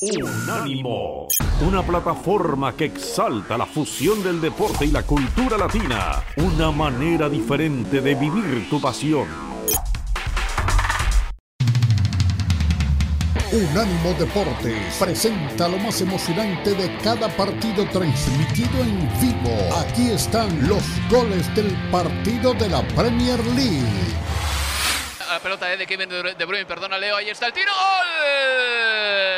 Unánimo, una plataforma que exalta la fusión del deporte y la cultura latina, una manera diferente de vivir tu pasión. Unánimo Deportes presenta lo más emocionante de cada partido transmitido en vivo. Aquí están los goles del partido de la Premier League. La pelota es de Kevin De Bruyne, perdona Leo, ahí está el tiro. ¡Gol! ¡Gol,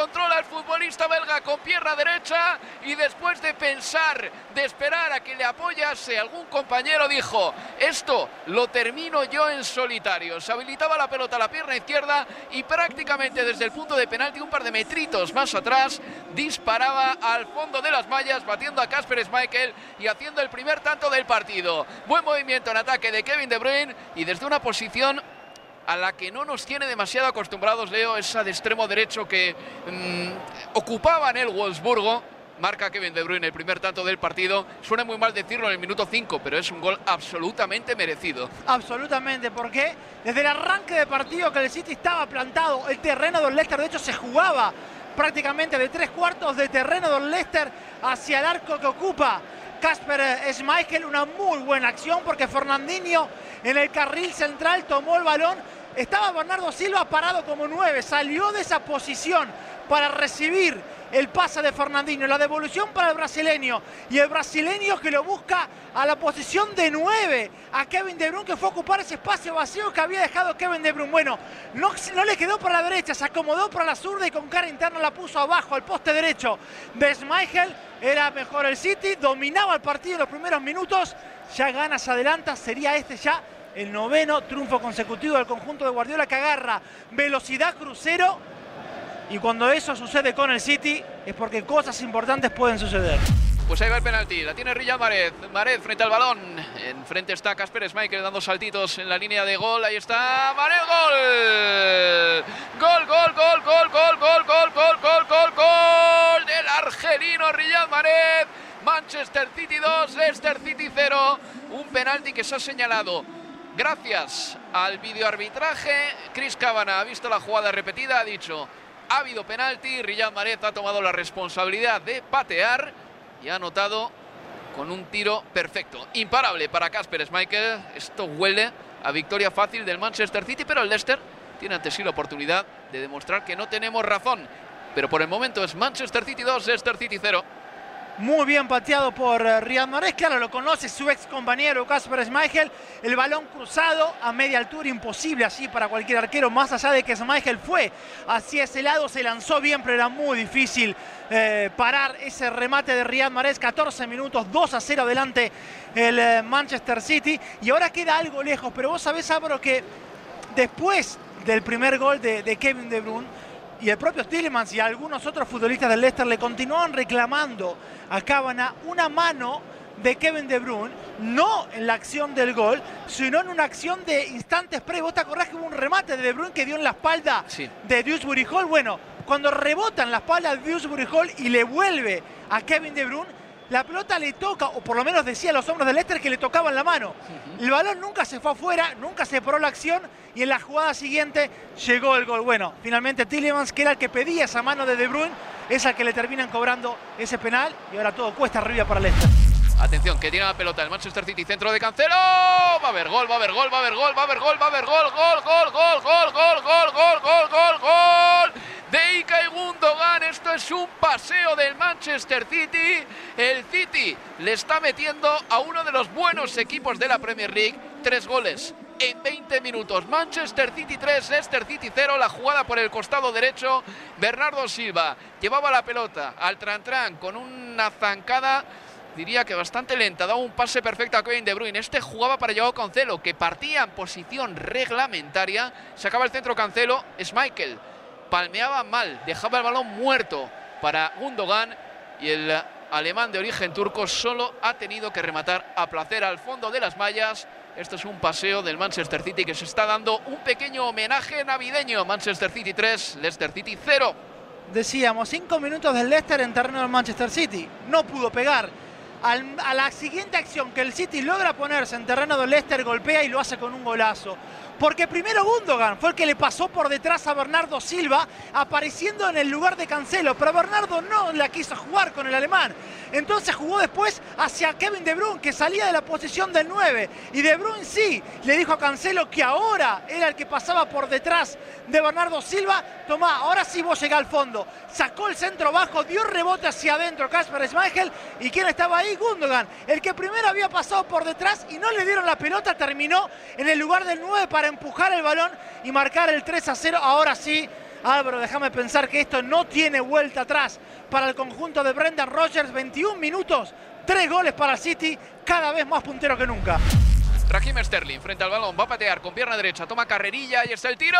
controla el futbolista belga con pierna derecha y después de pensar, de esperar a que le apoyase algún compañero, dijo, esto lo termino yo en solitario. Se habilitaba la pelota a la pierna izquierda y prácticamente desde el punto de penalti, un par de metritos más atrás, disparaba al fondo de las mallas, batiendo a Casper Schmeichel y haciendo el primer tanto del partido. Buen movimiento en ataque de Kevin De Bruyne y desde una posición a la que no nos tiene demasiado acostumbrados, Leo, esa de extremo derecho que mmm, ocupaba en el Wolfsburgo. Marca Kevin De Bruyne el primer tanto del partido. Suena muy mal decirlo en el minuto 5, pero es un gol absolutamente merecido. Absolutamente, porque desde el arranque de partido que el City estaba plantado, el terreno del Leicester de hecho se jugaba prácticamente de tres cuartos de terreno del Leicester hacia el arco que ocupa Casper Schmeichel. Una muy buena acción porque Fernandinho en el carril central tomó el balón. Estaba Bernardo Silva parado como nueve. Salió de esa posición para recibir el pase de Fernandinho. La devolución para el brasileño. Y el brasileño que lo busca a la posición de nueve. A Kevin De Bruyne que fue a ocupar ese espacio vacío que había dejado Kevin De Bruyne. Bueno, no, no le quedó para la derecha. Se acomodó para la zurda y con cara interna la puso abajo al poste derecho de Schmeichel. Era mejor el City. Dominaba el partido en los primeros minutos. Ya gana, se adelanta. Sería este ya el noveno triunfo consecutivo del conjunto de Guardiola que agarra velocidad crucero y cuando eso sucede con el City es porque cosas importantes pueden suceder. Pues ahí va el penalti, la tiene Riyad Mahrez, Mahrez frente al balón, enfrente está Casper Schmeichel dando saltitos en la línea de gol, ahí está Mahrez, gol, gol, gol, gol, gol, gol, gol, gol, gol, gol, gol, gol del argelino Riyad Mahrez, Manchester City 2, Leicester City 0, un penalti que se ha señalado gracias al videoarbitraje, Chris Cabana ha visto la jugada repetida, ha dicho ha habido penalti, Riyad Mahrez ha tomado la responsabilidad de patear y ha anotado con un tiro perfecto. Imparable para Casper Schmeichel, esto huele a victoria fácil del Manchester City, pero el Leicester tiene ante sí la oportunidad de demostrar que no tenemos razón. Pero por el momento es Manchester City 2, Leicester City 0. Muy bien pateado por uh, Riyad Mahrez, claro, lo conoce su ex compañero Casper Schmeichel. El balón cruzado a media altura, imposible así para cualquier arquero, más allá de que Schmeichel fue hacia ese lado, se lanzó bien, pero era muy difícil eh, parar ese remate de Riyad Mahrez. 14 minutos, 2 a 0 adelante el eh, Manchester City. Y ahora queda algo lejos, pero vos sabés, Álvaro, que después del primer gol de, de Kevin De Bruyne, y el propio Tillemans y algunos otros futbolistas del Leicester le continúan reclamando a Cábana una mano de Kevin De Bruyne, no en la acción del gol, sino en una acción de instantes previos. ¿Vos te acordás que hubo un remate de De Bruyne que dio en la espalda Sí. de Dewsbury Hall? Bueno, cuando rebota en la espalda de Dewsbury Hall y le vuelve a Kevin De Bruyne, la pelota le toca, o por lo menos decía a los hombros del Leicester que le tocaban la mano. El balón nunca se fue afuera, nunca se paró la acción y en la jugada siguiente llegó el gol. Bueno, finalmente Tillemans, que era el que pedía esa mano de De Bruyne, es al que le terminan cobrando ese penal y ahora todo cuesta arriba para Leicester. Atención, que tiene la pelota el Manchester City, centro de Cancelo. Va a haber gol, va a haber gol, va a haber gol, va a haber gol, va a haber gol, gol, gol, gol, gol, gol, gol, gol, gol, gol, gol. De Ilkay Gundogan, esto es un paseo del Manchester City. El City le está metiendo a uno de los buenos equipos de la Premier League tres goles en 20 minutos. Manchester City 3, Leicester City 0. La jugada por el costado derecho. Bernardo Silva llevaba la pelota al Tran-Tran con una zancada diría que bastante lenta, daba un pase perfecto a Kevin De Bruyne. Este jugaba para Joao Cancelo, que partía en posición reglamentaria. Sacaba el centro Cancelo, Schmeichel palmeaba mal, dejaba el balón muerto para Gundogan y el alemán de origen turco solo ha tenido que rematar a placer al fondo de las mallas. Esto es un paseo del Manchester City que se está dando un pequeño homenaje navideño. Manchester City 3, Leicester City 0. Decíamos, cinco minutos del Leicester en terreno del Manchester City. No pudo pegar a la siguiente acción que el City logra ponerse en terreno de Leicester, golpea y lo hace con un golazo. Porque primero Gundogan fue el que le pasó por detrás a Bernardo Silva, apareciendo en el lugar de Cancelo. Pero Bernardo no la quiso jugar con el alemán. Entonces jugó después hacia Kevin De Bruyne, que salía de la posición del 9. Y De Bruyne sí le dijo a Cancelo que ahora era el que pasaba por detrás de Bernardo Silva. Tomá, ahora sí vos llegás al fondo. Sacó el centro bajo, dio rebote hacia adentro Kasper Schmeichel. ¿Y quién estaba ahí? Gundogan. El que primero había pasado por detrás y no le dieron la pelota, terminó en el lugar del 9 para empujar el balón y marcar el 3 a 0. Ahora sí, Álvaro, déjame pensar que esto no tiene vuelta atrás para el conjunto de Brendan Rodgers. 21 minutos, 3 goles para City, cada vez más puntero que nunca. Raheem Sterling frente al balón, va a patear con pierna derecha, toma carrerilla y está el tiro.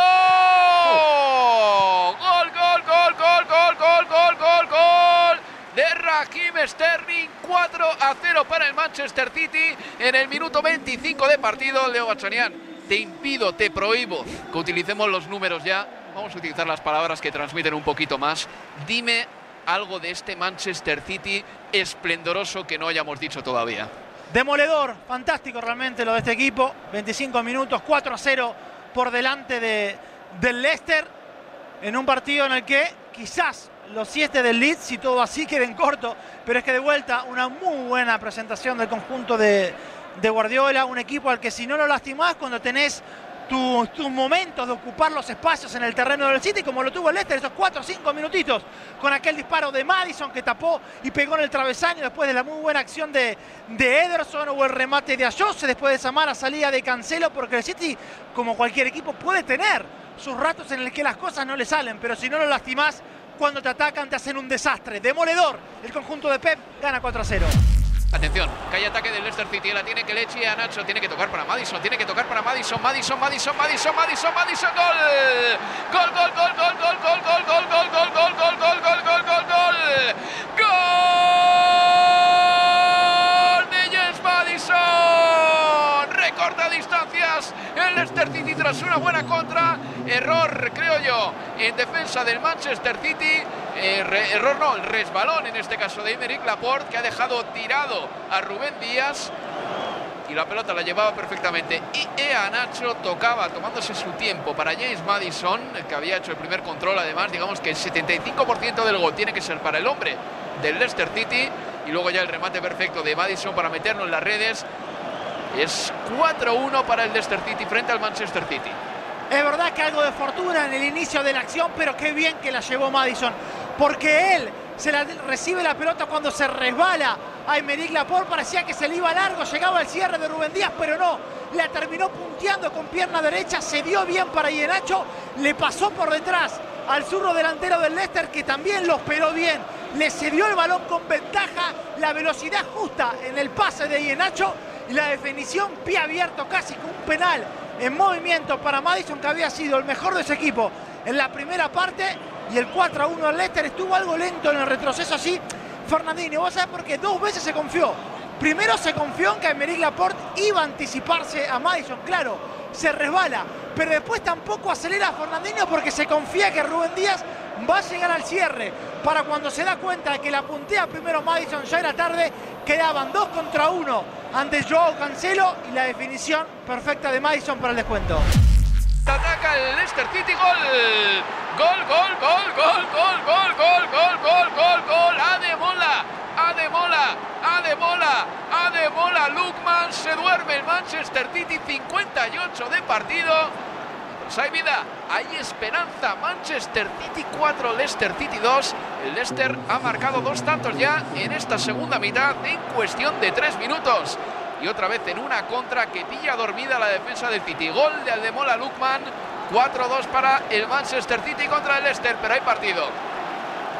Gol, gol, gol, gol, gol, gol, gol, gol, gol de Raheem Sterling. 4 a 0 para el Manchester City en el minuto 25 de partido. Leo Bachanian, te impido, te prohíbo que utilicemos los números ya. Vamos a utilizar las palabras que transmiten un poquito más. Dime algo de este Manchester City esplendoroso que no hayamos dicho todavía. Demoledor, fantástico realmente lo de este equipo. 25 minutos, 4 a 0 por delante de, del Leicester en un partido en el que quizás los siete del Leeds, si todo así queden corto, pero es que de vuelta una muy buena presentación del conjunto de, de Guardiola, un equipo al que si no lo lastimás cuando tenés tus momentos de ocupar los espacios en el terreno del City, como lo tuvo el Leicester, esos 4 o 5 minutitos, con aquel disparo de Madison que tapó y pegó en el travesaño después de la muy buena acción de, de Ederson o el remate de Ayose, después de esa mala salida de Cancelo, porque el City, como cualquier equipo, puede tener sus ratos en los que las cosas no le salen, pero si no lo lastimás, cuando te atacan te hacen un desastre. Demoledor, el conjunto de Pep gana 4 a 0. Atención, que hay ataque del Leicester City. La tiene que le eche a Nacho. Tiene que tocar para Madison. Tiene que tocar para Madison. Madison, Madison, Madison, Madison, Madison. Gol. Gol, gol, gol, gol, gol, gol, gol, gol, gol, gol, gol, gol, gol, gol, gol, gol, gol. Gol de James Madison. Recorta distancias. El Leicester City tras una buena contra. Error, creo yo, en defensa del Manchester City. Eh, error no, el resbalón en este caso de Emerick Laporte que ha dejado tirado a Rubén Díaz y la pelota la llevaba perfectamente. Y Ea Nacho tocaba tomándose su tiempo para James Madison, que había hecho el primer control. Además, digamos que el 75% del gol tiene que ser para el hombre del Leicester City. Y luego ya el remate perfecto de Madison para meterlo en las redes. Es 4-1 para el Leicester City frente al Manchester City. Es verdad que algo de fortuna en el inicio de la acción, pero qué bien que la llevó Madison porque él se la, recibe la pelota cuando se resbala. A Emerick Laporte, parecía que se le iba largo, llegaba al cierre de Rubén Díaz, pero no, la terminó punteando con pierna derecha, se dio bien para Ienacho, le pasó por detrás al zurro delantero del Leicester que también lo esperó bien, le cedió el balón con ventaja, la velocidad justa en el pase de Ienacho y la definición pie abierto casi con un penal en movimiento para Madison que había sido el mejor de ese equipo en la primera parte y el 4 a 1 al Leicester estuvo algo lento en el retroceso así. Fernandinho, vos sabés porque dos veces se confió. Primero se confió en que Emerick Laporte iba a anticiparse a Madison, claro, se resbala, pero después tampoco acelera Fernandinho porque se confía que Rubén Díaz va a llegar al cierre. Para cuando se da cuenta de que la puntea primero Madison ya era tarde, quedaban dos contra uno ante Joao Cancelo y la definición perfecta de Madison para el descuento. Ataca el Leicester City, gol. Gol, gol, gol, gol, gol, gol, gol, gol, gol, gol, gol. Ademola, Ademola, Ademola, Ademola. Lukman se duerme el Manchester City, 58 de partido. Pues hay vida, hay esperanza. Manchester City 4, Leicester City 2. El Leicester ha marcado dos tantos ya en esta segunda mitad en cuestión de tres minutos y otra vez en una contra que pilla dormida la defensa del City. Gol de Aldemola Lukman, 4-2 para el Manchester City contra el Leicester, pero hay partido.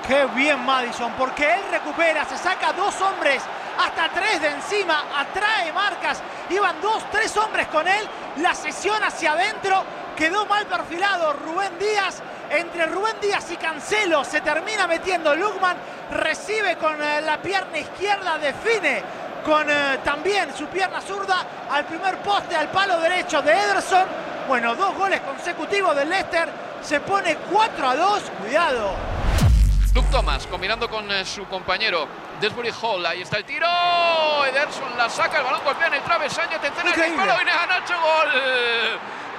Qué bien Madison, porque él recupera, se saca dos hombres, hasta tres de encima, atrae marcas, iban dos, tres hombres con él, la sesión hacia adentro, quedó mal perfilado Rubén Díaz, entre Rubén Díaz y Cancelo se termina metiendo Lukman, recibe con eh, la pierna izquierda, define con eh, también su pierna zurda al primer poste, al palo derecho de Ederson. Bueno, dos goles consecutivos del Leicester. Se pone 4 a 2. Cuidado. Luke Thomas combinando con eh, su compañero Desbury Hall, ahí está el tiro. Ederson la saca, el balón golpea en el travesaño. Atención al disparo, viene a Nacho, gol.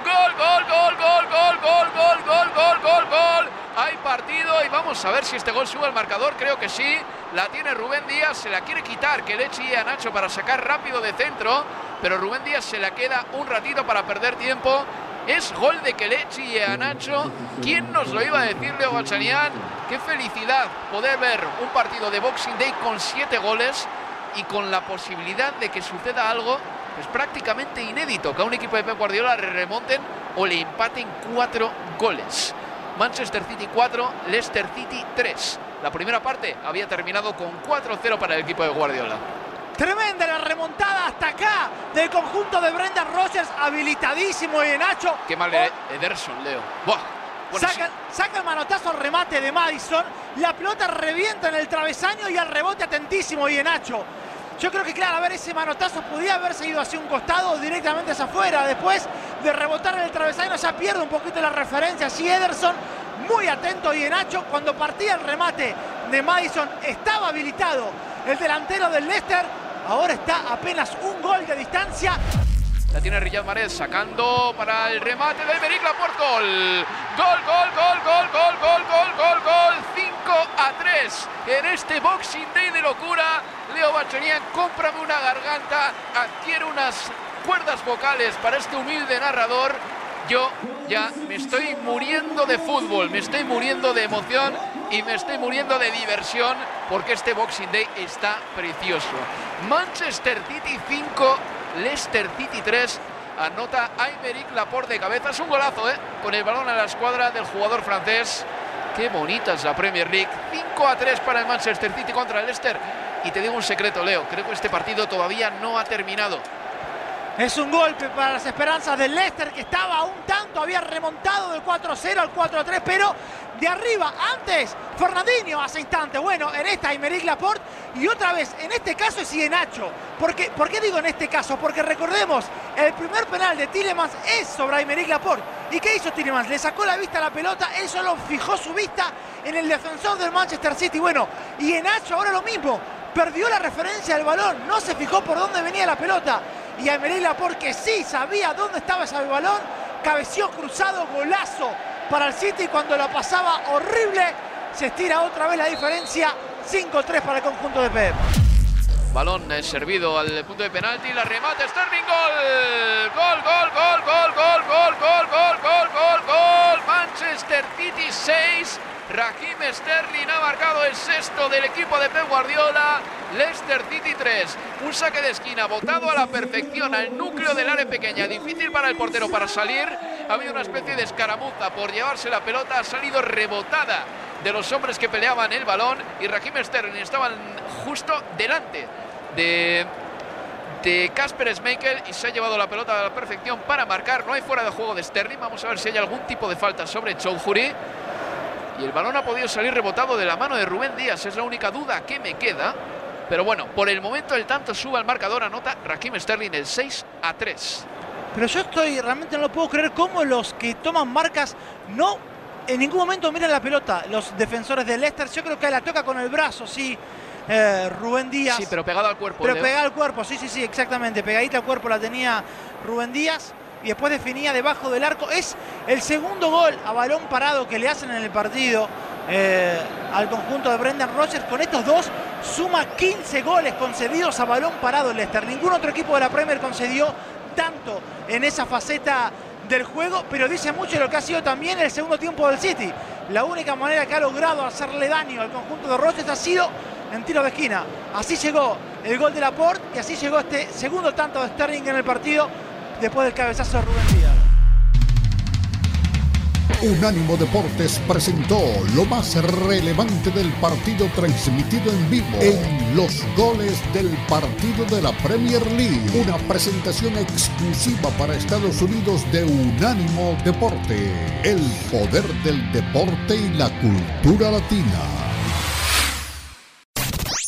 Gol, gol, gol, gol, gol, gol, gol, gol, gol, gol, gol. Hay partido y vamos a ver si este gol sube al marcador. Creo que sí. La tiene Rubén Díaz, se la quiere quitar que le eche a Nacho para sacar rápido de centro. Pero Rubén Díaz se la queda un ratito para perder tiempo. Es gol de Kelechi y a Nacho. ¿Quién nos lo iba a decir, Leo Bachanian? Qué felicidad poder ver un partido de Boxing Day con siete goles y con la posibilidad de que suceda algo pues prácticamente inédito, que a un equipo de Pep Guardiola le remonten o le empaten cuatro goles. Manchester City 4, Leicester City 3. La primera parte había terminado con 4-0 para el equipo de Guardiola. Tremenda la remontada hasta acá del conjunto de Brendan Rogers, habilitadísimo y Nacho. Qué mal oh. Ederson, Leo. saca, saca, el manotazo al remate de Madison, la pelota revienta en el travesaño y al rebote atentísimo y Nacho. Yo creo que, claro, a ver, ese manotazo podía haberse ido hacia un costado o directamente hacia afuera. Después de rebotar en el travesaño, ya pierde un poquito la referencia. Sí, Ederson, muy atento y Nacho, cuando partía el remate de Madison, estaba habilitado el delantero del Leicester. Ahora está apenas un gol de distancia. La tiene Riyad Mahrez sacando para el remate de Emerick Laporte. Gol. Gol, gol, gol, gol, gol, gol, gol, gol, gol. 5 a 3 en este Boxing Day de locura. Leo Bachanian, cómprame una garganta, adquiere unas cuerdas vocales para este humilde narrador. Yo ya me estoy muriendo de fútbol, me estoy muriendo de emoción y me estoy muriendo de diversión porque este Boxing Day está precioso. Manchester City 5, Leicester City 3. Anota Aymeric Laporte de cabeza. Es un golazo, ¿eh? Con el balón a la escuadra del jugador francés. Qué bonita es la Premier League. 5 a 3 para el Manchester City contra el Leicester. Y te digo un secreto, Leo. Creo que este partido todavía no ha terminado. Es un golpe para las esperanzas del Leicester que estaba un tanto, había remontado del 4-0 al 4-3, pero de arriba, antes, Fernandinho hace instante. Bueno, en esta Aymeric Laporte y otra vez, en este caso es Nacho. ¿Por qué, ¿Por qué digo en este caso? Porque recordemos, el primer penal de Tillemans es sobre Aymeric Laporte. ¿Y qué hizo Tillemans? Le sacó la vista a la pelota, él solo fijó su vista en el defensor del Manchester City. Bueno, y Nacho ahora lo mismo, perdió la referencia del balón, no se fijó por dónde venía la pelota y a Merela porque sí sabía dónde estaba ese balón. Cabeció cruzado, golazo para el City cuando lo pasaba horrible. Se estira otra vez la diferencia. 5-3 para el conjunto de Pep. Balón servido al punto de penalti, la remate Sterling, gol, gol, gol, gol, gol, gol, gol, gol, gol, gol, gol, gol, Manchester City 6, Raheem Sterling ha marcado el sexto del equipo de Pep Guardiola. Leicester City 3. Un saque de esquina botado a la perfección al núcleo del área pequeña. Difícil para el portero para salir. Ha habido una especie de escaramuza por llevarse la pelota. Ha salido rebotada de los hombres que peleaban el balón. Y Raheem Sterling estaban justo delante de de Casper Schmeichel y se ha llevado la pelota a la perfección para marcar. No hay fuera de juego de Sterling. Vamos a ver si hay algún tipo de falta sobre Choujouri. Y el balón ha podido salir rebotado de la mano de Rubén Díaz. Es la única duda que me queda. Pero bueno, por el momento el tanto sube al marcador. Anota Raheem Sterling el 6 a 3. Pero yo estoy, realmente no lo puedo creer, cómo los que toman marcas no en ningún momento miran la pelota. Los defensores del Leicester, yo creo que la toca con el brazo, sí. Eh, Rubén Díaz. Sí, pero pegado al cuerpo. Pero pegado al cuerpo, sí, sí, sí, exactamente. Pegadita al cuerpo la tenía Rubén Díaz y después definía debajo del arco. Es el segundo gol a balón parado que le hacen en el partido eh, al conjunto de Brendan Rodgers. Con estos dos suma 15 goles concedidos a balón parado el Leicester. Ningún otro equipo de la Premier concedió tanto en esa faceta del juego, pero dice mucho lo que ha sido también el segundo tiempo del City. La única manera que ha logrado hacerle daño al conjunto de Rodgers ha sido en tiro de esquina. Así llegó el gol de Laporte y así llegó este segundo tanto de Sterling en el partido después del cabezazo de Rubén Díaz. Unánimo Deportes presentó lo más relevante del partido transmitido en vivo en los goles del partido de la Premier League. Una presentación exclusiva para Estados Unidos de Unánimo Deporte. El poder del deporte y la cultura latina.